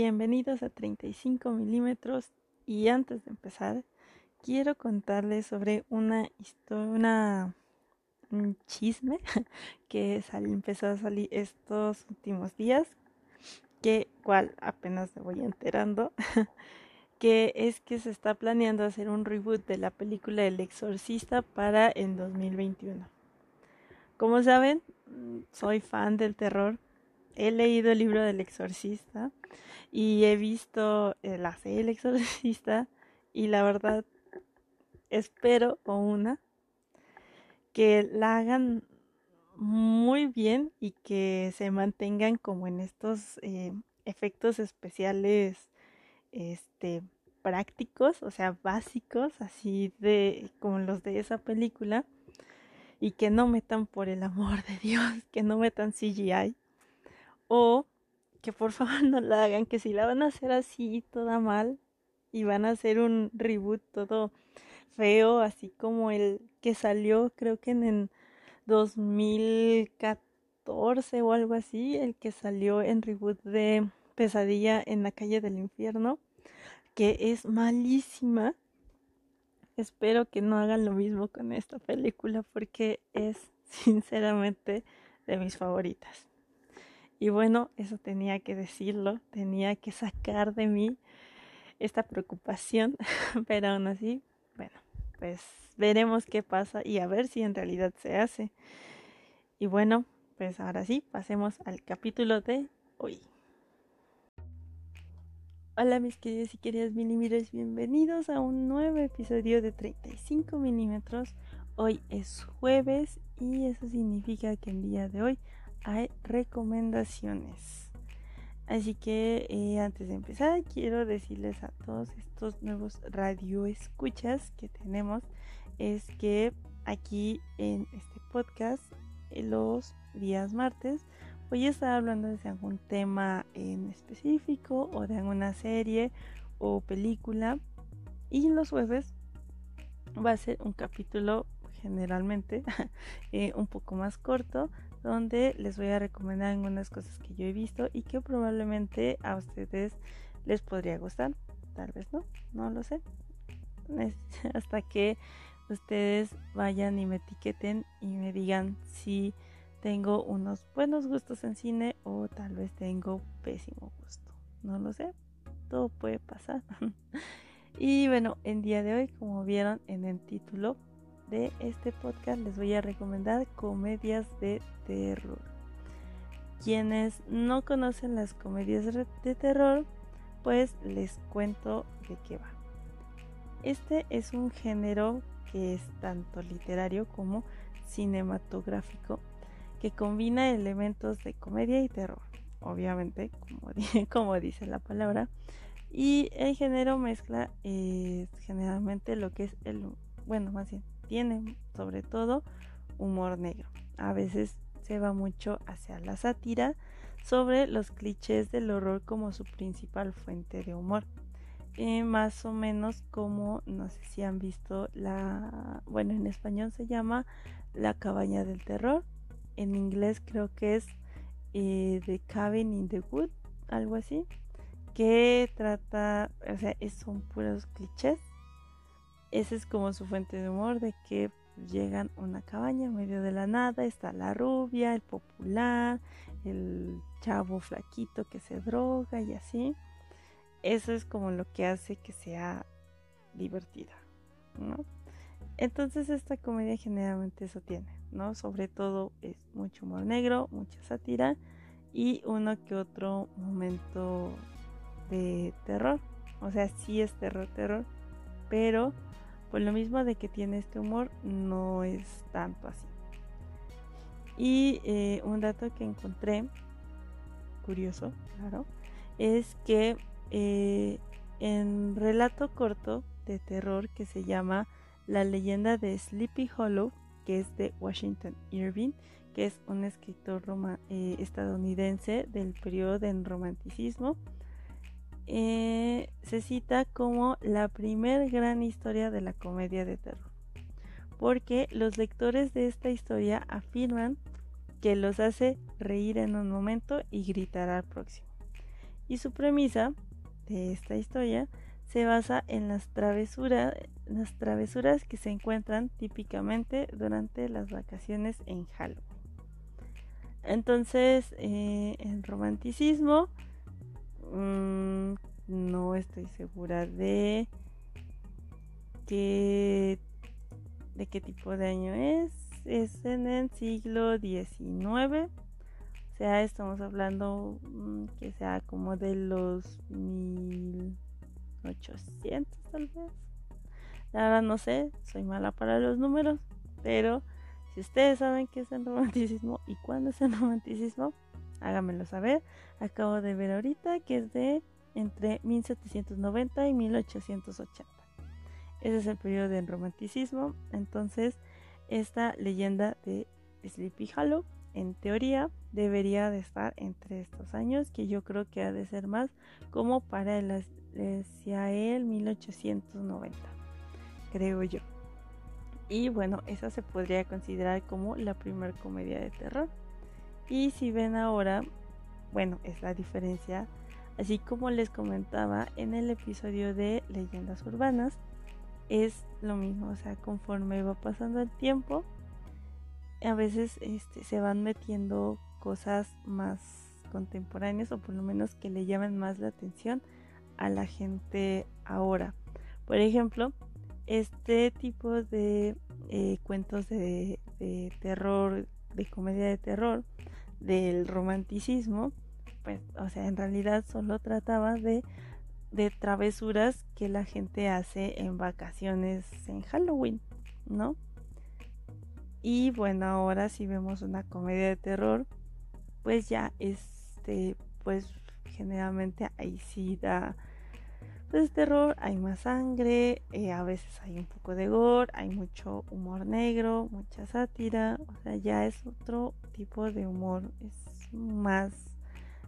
Bienvenidos a 35 milímetros y antes de empezar quiero contarles sobre una historia, un chisme que empezó a salir estos últimos días, que cual apenas me voy enterando, que es que se está planeando hacer un reboot de la película El Exorcista para en 2021. Como saben, soy fan del terror he leído el libro del exorcista y he visto eh, la serie El exorcista y la verdad espero o una que la hagan muy bien y que se mantengan como en estos eh, efectos especiales este prácticos, o sea, básicos, así de como los de esa película y que no metan por el amor de Dios, que no metan CGI o que por favor no la hagan, que si la van a hacer así, toda mal, y van a hacer un reboot todo feo, así como el que salió creo que en, en 2014 o algo así, el que salió en reboot de Pesadilla en la calle del infierno, que es malísima. Espero que no hagan lo mismo con esta película porque es sinceramente de mis favoritas. Y bueno, eso tenía que decirlo, tenía que sacar de mí esta preocupación, pero aún así, bueno, pues veremos qué pasa y a ver si en realidad se hace. Y bueno, pues ahora sí, pasemos al capítulo de hoy. Hola mis queridos y queridas milímetros, bienvenidos a un nuevo episodio de 35 milímetros. Hoy es jueves y eso significa que el día de hoy hay recomendaciones. Así que eh, antes de empezar quiero decirles a todos estos nuevos radio escuchas que tenemos es que aquí en este podcast eh, los días martes voy a estar hablando de algún tema en específico o de alguna serie o película y los jueves va a ser un capítulo generalmente eh, un poco más corto donde les voy a recomendar algunas cosas que yo he visto y que probablemente a ustedes les podría gustar. Tal vez no, no lo sé. Hasta que ustedes vayan y me etiqueten y me digan si tengo unos buenos gustos en cine o tal vez tengo pésimo gusto. No lo sé. Todo puede pasar. y bueno, en día de hoy, como vieron en el título, de este podcast les voy a recomendar comedias de terror. Quienes no conocen las comedias de terror, pues les cuento de qué va. Este es un género que es tanto literario como cinematográfico, que combina elementos de comedia y terror, obviamente, como, dice la palabra, y el género mezcla eh, generalmente lo que es el, bueno, más bien, tiene sobre todo humor negro. A veces se va mucho hacia la sátira sobre los clichés del horror como su principal fuente de humor. Eh, más o menos como, no sé si han visto la, bueno, en español se llama La cabaña del terror. En inglés creo que es eh, The Cabin in the Wood, algo así. Que trata, o sea, son puros clichés esa es como su fuente de humor, de que llegan a una cabaña en medio de la nada, está la rubia, el popular, el chavo flaquito que se droga y así. Eso es como lo que hace que sea divertida, ¿no? Entonces esta comedia generalmente eso tiene, ¿no? Sobre todo es mucho humor negro, mucha sátira y uno que otro momento de terror. O sea, sí es terror, terror, pero por lo mismo de que tiene este humor, no es tanto así. Y eh, un dato que encontré, curioso, claro, es que eh, en relato corto de terror que se llama La leyenda de Sleepy Hollow, que es de Washington Irving, que es un escritor eh, estadounidense del periodo del romanticismo, eh, se cita como la primer gran historia de la comedia de terror, porque los lectores de esta historia afirman que los hace reír en un momento y gritar al próximo. Y su premisa de esta historia se basa en las travesuras, las travesuras que se encuentran típicamente durante las vacaciones en Halloween. Entonces, eh, el romanticismo, mmm, no estoy segura de qué, de qué tipo de año es. Es en el siglo XIX. O sea, estamos hablando mm, que sea como de los 1800 tal vez. La verdad no sé, soy mala para los números, pero si ustedes saben qué es el romanticismo y cuándo es el romanticismo, háganmelo saber. Acabo de ver ahorita que es de entre 1790 y 1880. Ese es el periodo del romanticismo. Entonces, esta leyenda de Sleepy Hollow, en teoría, debería de estar entre estos años, que yo creo que ha de ser más como para el, el 1890, creo yo. Y bueno, esa se podría considerar como la primera comedia de terror. Y si ven ahora, bueno, es la diferencia Así como les comentaba en el episodio de leyendas urbanas, es lo mismo, o sea, conforme va pasando el tiempo, a veces este, se van metiendo cosas más contemporáneas o por lo menos que le llamen más la atención a la gente ahora. Por ejemplo, este tipo de eh, cuentos de terror, de comedia de terror, del romanticismo, pues, o sea, en realidad solo trataba de, de travesuras que la gente hace en vacaciones en Halloween, ¿no? Y bueno, ahora si vemos una comedia de terror, pues ya este, pues generalmente ahí sí da, pues terror, hay más sangre, eh, a veces hay un poco de gore, hay mucho humor negro, mucha sátira, o sea, ya es otro tipo de humor, es más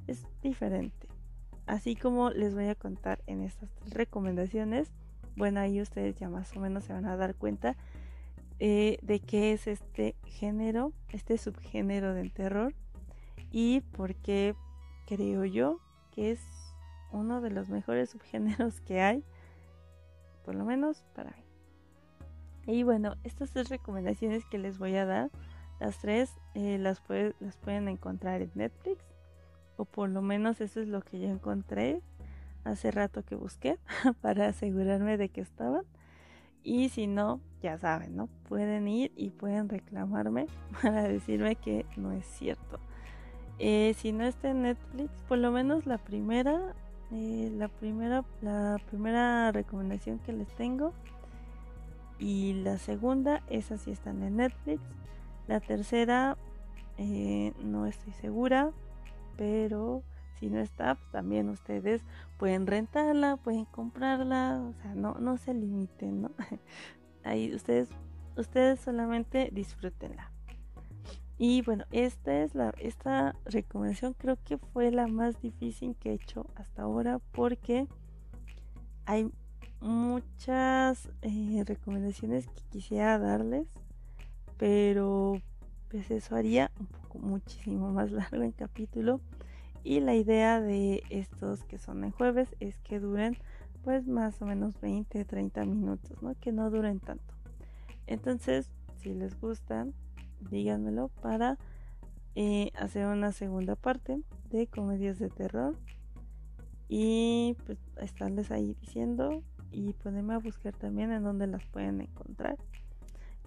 es diferente. Así como les voy a contar en estas recomendaciones, bueno, ahí ustedes ya más o menos se van a dar cuenta eh, de qué es este género, este subgénero del terror y por qué creo yo que es uno de los mejores subgéneros que hay, por lo menos para mí. Y bueno, estas tres recomendaciones que les voy a dar, las tres eh, las, las pueden encontrar en Netflix o por lo menos eso es lo que yo encontré hace rato que busqué para asegurarme de que estaban. Y si no, ya saben, ¿no? Pueden ir y pueden reclamarme para decirme que no es cierto. Eh, si no está en Netflix, por lo menos la primera, eh, la primera, la primera recomendación que les tengo y la segunda, esas sí están en Netflix. La tercera, eh, no estoy segura, pero si no está, pues también ustedes pueden rentarla, pueden comprarla, o sea, no, no se limiten, ¿no? Ahí ustedes, ustedes solamente disfrútenla. Y bueno, esta es la, esta recomendación creo que fue la más difícil que he hecho hasta ahora porque hay muchas eh, recomendaciones que quisiera darles, pero pues eso haría un poco muchísimo más largo el capítulo. Y la idea de estos que son en jueves es que duren pues más o menos 20 30 minutos no que no duren tanto. Entonces si les gustan díganmelo para eh, hacer una segunda parte de comedias de terror y pues estarles ahí diciendo y ponerme a buscar también en donde las pueden encontrar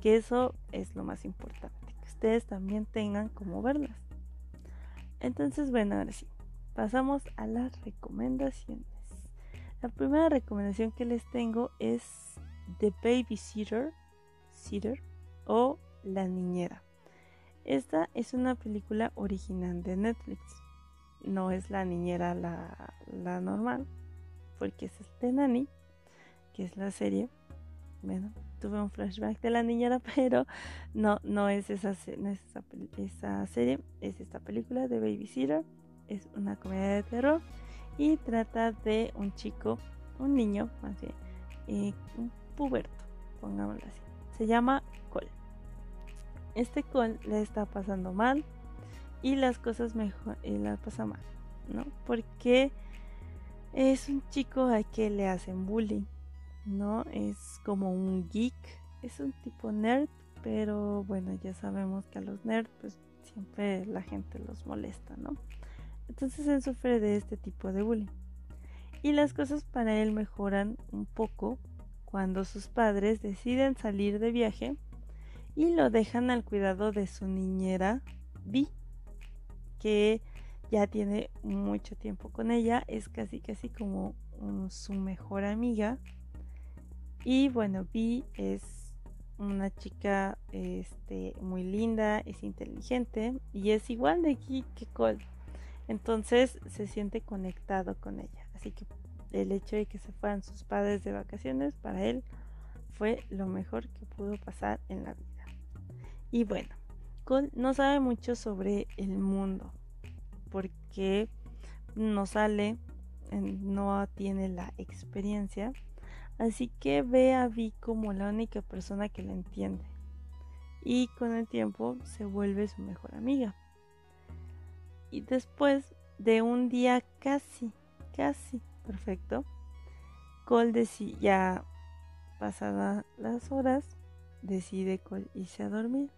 que eso es lo más importante ustedes también tengan como verlas. Entonces, bueno, ahora sí, pasamos a las recomendaciones. La primera recomendación que les tengo es The Babysitter Sitter, o La Niñera. Esta es una película original de Netflix. No es la niñera la, la normal, porque es el Nanny, que es la serie. Bueno, tuve un flashback de la niñera, pero no, no es esa, esa, serie, es esta película de Babysitter. Es una comedia de terror y trata de un chico, un niño más bien, eh, un puberto, pongámoslo así. Se llama. Este Cole le está pasando mal y las cosas mejor, y la pasa mal, ¿no? Porque Es un chico a que le hacen bullying, ¿no? Es como un geek, es un tipo nerd, pero bueno, ya sabemos que a los nerds pues siempre la gente los molesta, ¿no? Entonces él sufre de este tipo de bullying. Y las cosas para él mejoran un poco cuando sus padres deciden salir de viaje y lo dejan al cuidado de su niñera Vi, que ya tiene mucho tiempo con ella, es casi casi como su mejor amiga. Y bueno, Vi es una chica este, muy linda, es inteligente y es igual de aquí que Cole. Entonces se siente conectado con ella. Así que el hecho de que se fueran sus padres de vacaciones para él fue lo mejor que pudo pasar en la vida. Y bueno, Cole no sabe mucho sobre el mundo porque no sale, no tiene la experiencia, así que ve a Vi como la única persona que la entiende. Y con el tiempo se vuelve su mejor amiga. Y después de un día casi, casi perfecto, Cole decide, ya pasadas las horas, decide Cole irse a dormir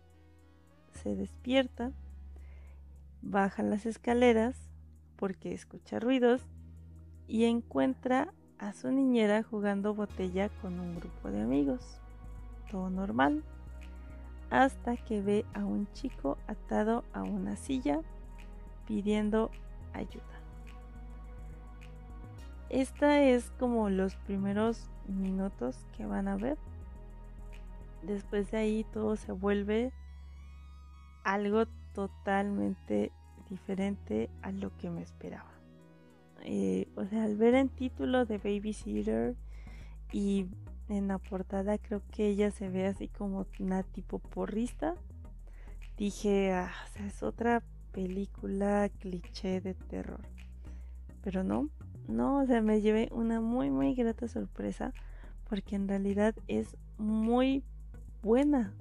se despierta, baja las escaleras porque escucha ruidos y encuentra a su niñera jugando botella con un grupo de amigos. Todo normal. Hasta que ve a un chico atado a una silla pidiendo ayuda. Esta es como los primeros minutos que van a ver. Después de ahí todo se vuelve algo totalmente diferente a lo que me esperaba. Eh, o sea, al ver el título de Babysitter y en la portada creo que ella se ve así como una tipo porrista, dije, ah, o sea, es otra película cliché de terror. Pero no, no, o sea, me llevé una muy, muy grata sorpresa porque en realidad es muy buena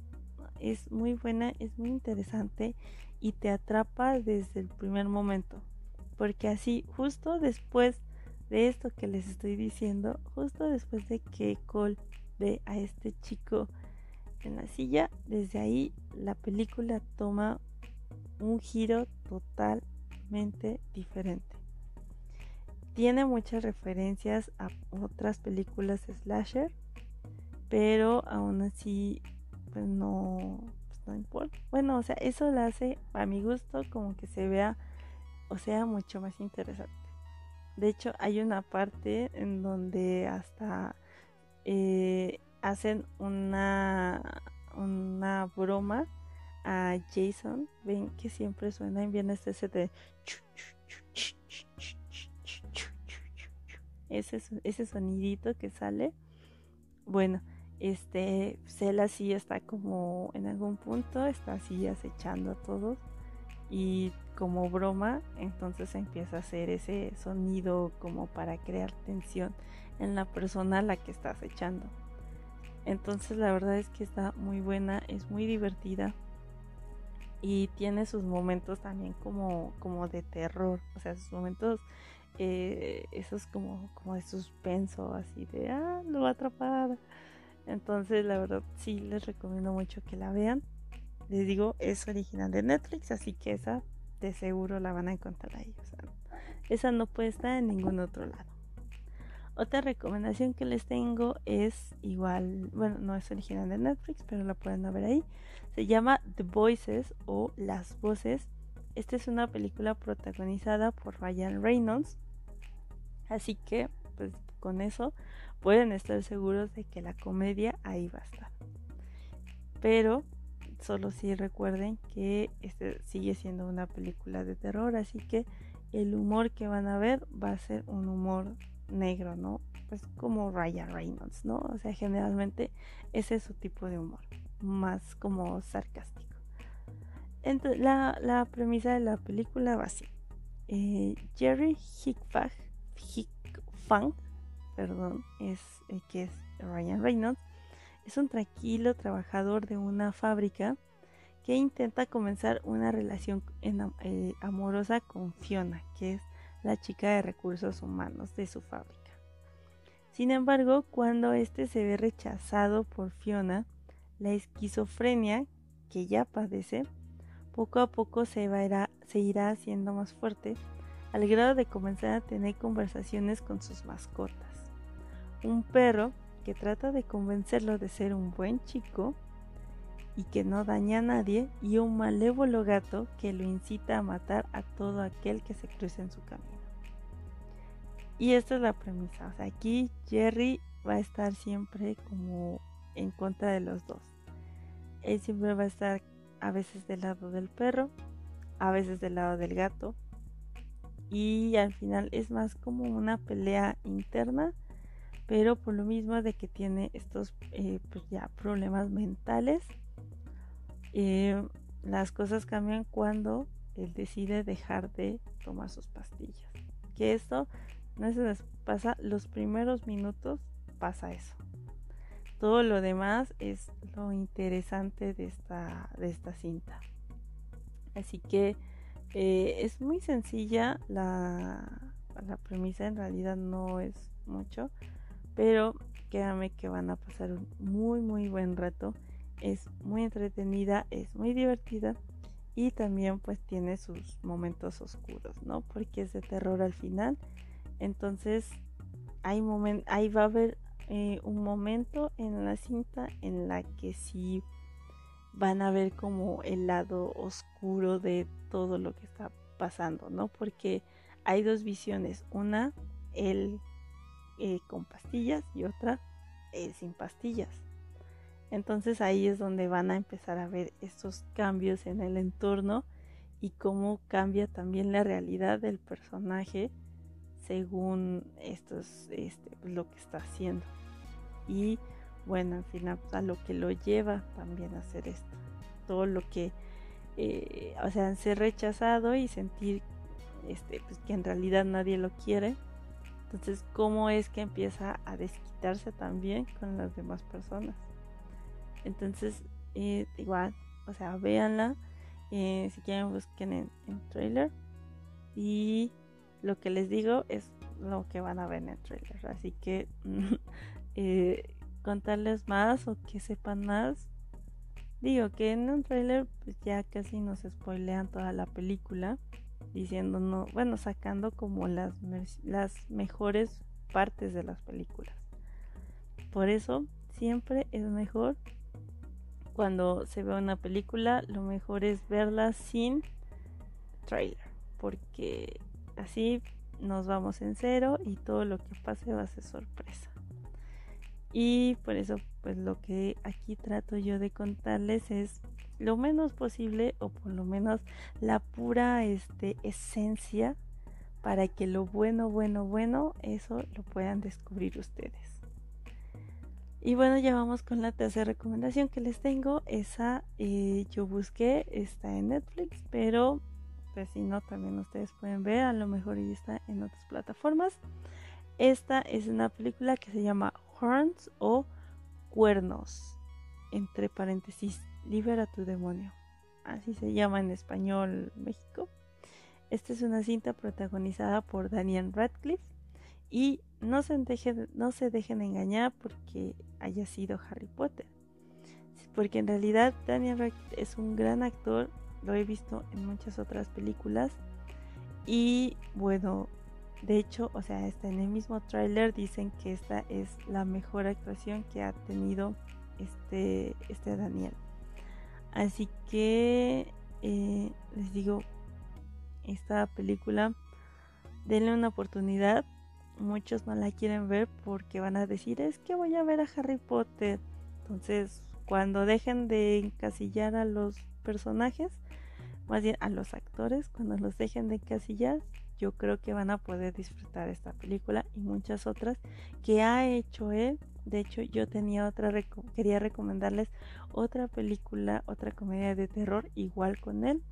es muy buena, es muy interesante y te atrapa desde el primer momento. Porque así, justo después de esto que les estoy diciendo, justo después de que Cole ve a este chico en la silla, desde ahí la película toma un giro totalmente diferente. Tiene muchas referencias a otras películas slasher, pero aún así pues no, pues no importa. Bueno, o sea, eso lo hace a mi gusto como que se vea, o sea, mucho más interesante. De hecho, hay una parte en donde hasta eh, hacen una, una broma a Jason. Ven que siempre suena en bien este ese de ese, ese sonidito que sale. Bueno, este Cell así está como en algún punto está así acechando a todos y como broma entonces empieza a hacer ese sonido como para crear tensión en la persona a la que está acechando. Entonces la verdad es que está muy buena es muy divertida y tiene sus momentos también como como de terror o sea sus momentos eh, esos como como de suspenso así de ah lo va a atrapar entonces, la verdad, sí les recomiendo mucho que la vean. Les digo, es original de Netflix, así que esa de seguro la van a encontrar ahí. Esa no puede estar en ningún otro lado. Otra recomendación que les tengo es igual, bueno, no es original de Netflix, pero la pueden ver ahí. Se llama The Voices o Las Voces. Esta es una película protagonizada por Ryan Reynolds. Así que, pues con eso pueden estar seguros de que la comedia ahí va a estar. Pero solo si recuerden que este sigue siendo una película de terror, así que el humor que van a ver va a ser un humor negro, ¿no? Pues como Ryan Reynolds, ¿no? O sea, generalmente ese es su tipo de humor, más como sarcástico. Entonces, la, premisa de la película va así. Eh, Jerry Hickfang, Hickfang perdón, es el que es Ryan Reynolds, es un tranquilo trabajador de una fábrica que intenta comenzar una relación eh, amorosa con Fiona, que es la chica de recursos humanos de su fábrica. Sin embargo, cuando este se ve rechazado por Fiona, la esquizofrenia que ya padece, poco a poco se, se irá haciendo más fuerte al grado de comenzar a tener conversaciones con sus mascotas. Un perro que trata de convencerlo de ser un buen chico y que no daña a nadie y un malévolo gato que lo incita a matar a todo aquel que se cruce en su camino. Y esta es la premisa. O sea, aquí Jerry va a estar siempre como en contra de los dos. Él siempre va a estar a veces del lado del perro, a veces del lado del gato. Y al final es más como una pelea interna, pero por lo mismo de que tiene estos eh, pues ya problemas mentales. Eh, las cosas cambian cuando él decide dejar de tomar sus pastillas. Que esto no se les pasa los primeros minutos, pasa eso. Todo lo demás es lo interesante de esta, de esta cinta. Así que eh, es muy sencilla la, la premisa, en realidad no es mucho, pero créanme que van a pasar un muy muy buen rato. Es muy entretenida, es muy divertida y también pues tiene sus momentos oscuros, ¿no? Porque es de terror al final entonces, hay ahí va a haber eh, un momento en la cinta en la que sí van a ver como el lado oscuro de todo lo que está pasando, ¿no? Porque hay dos visiones, una él eh, con pastillas y otra él sin pastillas. Entonces ahí es donde van a empezar a ver estos cambios en el entorno y cómo cambia también la realidad del personaje según esto es este, lo que está haciendo. Y bueno, final pues, a lo que lo lleva también a hacer esto. Todo lo que, eh, o sea, ser rechazado y sentir este, pues, que en realidad nadie lo quiere. Entonces, ¿cómo es que empieza a desquitarse también con las demás personas? Entonces, eh, igual, o sea, véanla. Eh, si quieren, busquen en, en trailer. Y lo que les digo es lo que van a ver en el trailer. Así que eh, contarles más o que sepan más. Digo que en un trailer pues ya casi nos spoilean toda la película. Diciendo no, bueno, sacando como las, las mejores partes de las películas. Por eso siempre es mejor cuando se ve una película, lo mejor es verla sin trailer. Porque Así nos vamos en cero y todo lo que pase va a ser sorpresa. Y por eso, pues lo que aquí trato yo de contarles es lo menos posible o por lo menos la pura este, esencia para que lo bueno, bueno, bueno, eso lo puedan descubrir ustedes. Y bueno, ya vamos con la tercera recomendación que les tengo. Esa eh, yo busqué, está en Netflix, pero pues si no, también ustedes pueden ver, a lo mejor ya está en otras plataformas. Esta es una película que se llama Horns o Cuernos, entre paréntesis, libera tu demonio. Así se llama en español México. Esta es una cinta protagonizada por Daniel Radcliffe y no se, dejen, no se dejen engañar porque haya sido Harry Potter. Porque en realidad Daniel Radcliffe es un gran actor lo he visto en muchas otras películas y bueno, de hecho, o sea, en el mismo tráiler dicen que esta es la mejor actuación que ha tenido este, este Daniel. Así que eh, les digo, esta película, denle una oportunidad. Muchos no la quieren ver porque van a decir, es que voy a ver a Harry Potter. Entonces, cuando dejen de encasillar a los personajes, más bien a los actores, cuando los dejen de encasillar, yo creo que van a poder disfrutar esta película y muchas otras que ha hecho él. De hecho, yo tenía otra, quería recomendarles otra película, otra comedia de terror igual con él,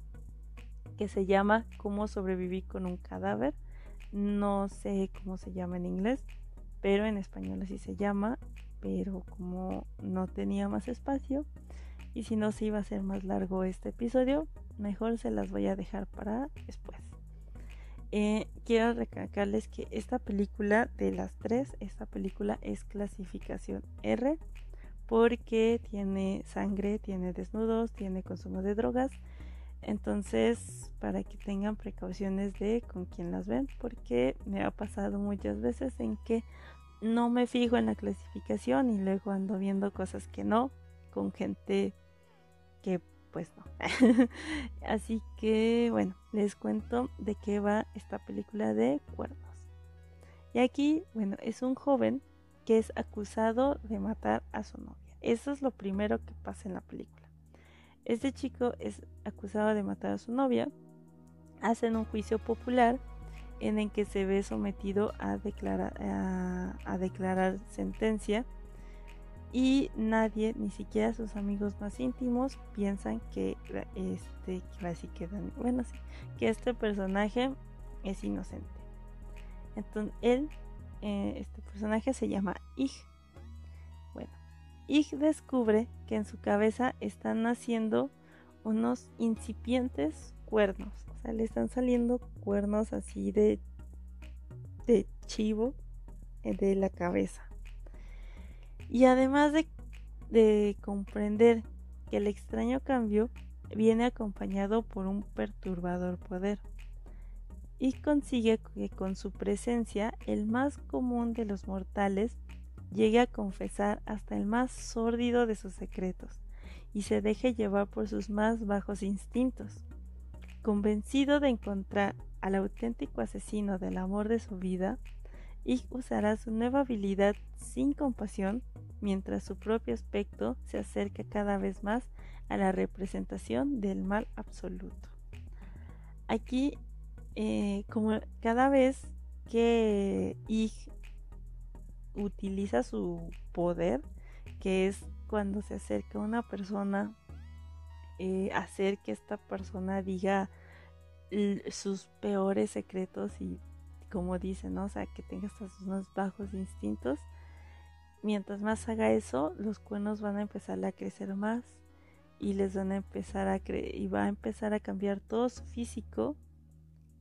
que se llama Cómo sobrevivir con un cadáver. No sé cómo se llama en inglés, pero en español así se llama. Pero como no tenía más espacio y si no se iba a hacer más largo este episodio, mejor se las voy a dejar para después. Eh, quiero recalcarles que esta película de las tres, esta película es clasificación R porque tiene sangre, tiene desnudos, tiene consumo de drogas. Entonces, para que tengan precauciones de con quién las ven, porque me ha pasado muchas veces en que no me fijo en la clasificación y luego ando viendo cosas que no, con gente que pues no. Así que bueno, les cuento de qué va esta película de cuernos. Y aquí, bueno, es un joven que es acusado de matar a su novia. Eso es lo primero que pasa en la película. Este chico es acusado de matar a su novia. Hacen un juicio popular en el que se ve sometido a declarar, a declarar sentencia y nadie, ni siquiera sus amigos más íntimos, piensan que este, que bueno, sí, que este personaje es inocente. Entonces, él, eh, este personaje se llama Ig. Bueno, Ig descubre que en su cabeza están naciendo unos incipientes cuernos. O sea, le están saliendo cuernos así de, de chivo eh, de la cabeza. Y además de, comprender que el extraño cambio viene acompañado por un perturbador poder y consigue que con su presencia el más común de los mortales llegue a confesar hasta el más sórdido de sus secretos y se deje llevar por sus más bajos instintos. Convencido de encontrar al auténtico asesino del amor de su vida, y usará su nueva habilidad sin compasión mientras su propio aspecto se acerca cada vez más a la representación del mal absoluto. Aquí, eh, como cada vez que Ig utiliza su poder, que es cuando se acerca una persona, eh, hacer que esta persona diga sus peores secretos y como dicen, ¿no? O sea, que tenga estos unos bajos instintos. Mientras más haga eso, los cuernos van a empezar a crecer más y les van a empezar a creer y va a empezar a cambiar todo su físico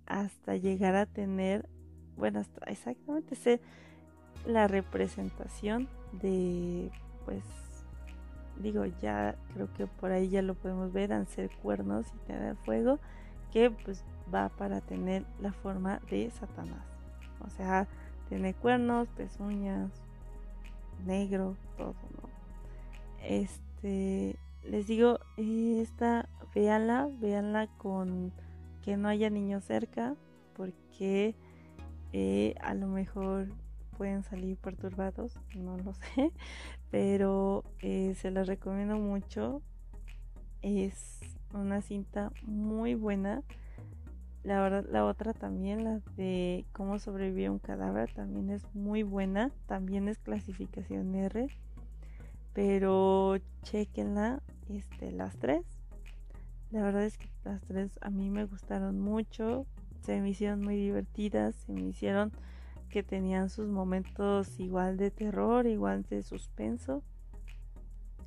hasta llegar a tener, bueno, hasta exactamente ser la representación de, pues, digo, ya creo que por ahí ya lo podemos ver, al ser cuernos y tener fuego, que pues va para tener la forma de Satanás. O sea, tiene cuernos, pezuñas, negro, todo, ¿no? Este, les digo, esta, véanla, véanla con que no haya niños cerca, porque eh, a lo mejor pueden salir perturbados, no lo sé, pero eh, se las recomiendo mucho. Es una cinta muy buena. La verdad, la otra también, la de cómo sobrevive un cadáver, también es muy buena. También es clasificación R. Pero chequenla, este, las tres. La verdad es que las tres a mí me gustaron mucho. Se me hicieron muy divertidas. Se me hicieron que tenían sus momentos igual de terror, igual de suspenso.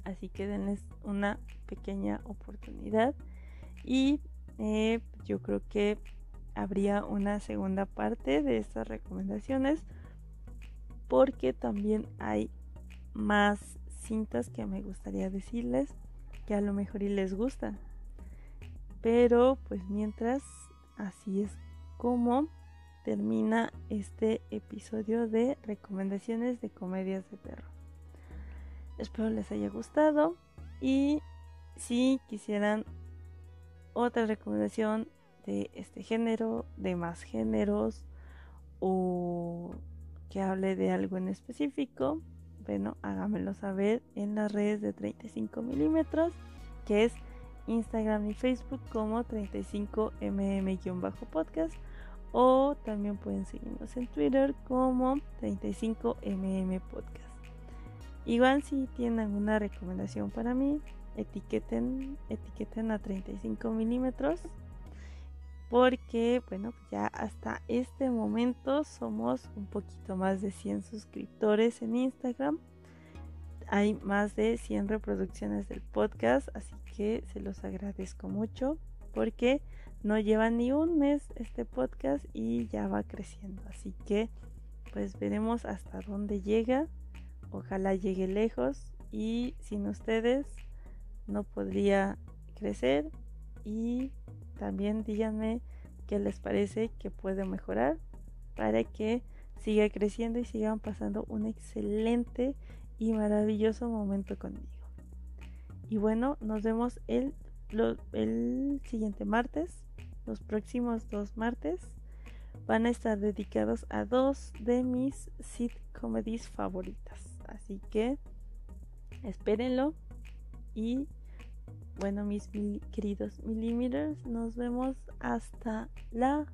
Así que denles una pequeña oportunidad. Y eh, yo creo que habría una segunda parte de estas recomendaciones. Porque también hay más cintas que me gustaría decirles que a lo mejor y les gustan. Pero pues mientras así es como termina este episodio de recomendaciones de comedias de terror. Espero les haya gustado y si quisieran otra recomendación de este género, de más géneros o que hable de algo en específico, bueno, hágamelo saber en las redes de 35 milímetros, que es Instagram y Facebook como 35mm-podcast o también pueden seguirnos en Twitter como 35mm podcast. Igual si tienen alguna recomendación para mí, etiqueten, etiqueten a 35 milímetros. Porque, bueno, ya hasta este momento somos un poquito más de 100 suscriptores en Instagram. Hay más de 100 reproducciones del podcast, así que se los agradezco mucho. porque no lleva ni un mes este podcast y ya va creciendo. Así que pues veremos hasta dónde llega. Ojalá llegue lejos y sin ustedes no podría crecer y también díganme qué les parece que puede mejorar para que siga creciendo y sigan pasando un excelente y maravilloso momento conmigo. Y bueno, nos vemos el, el siguiente martes. Los próximos dos martes van a estar dedicados a dos de mis sitcoms favoritas. Así que espérenlo. Y bueno, mis queridos milímetros, nos vemos hasta la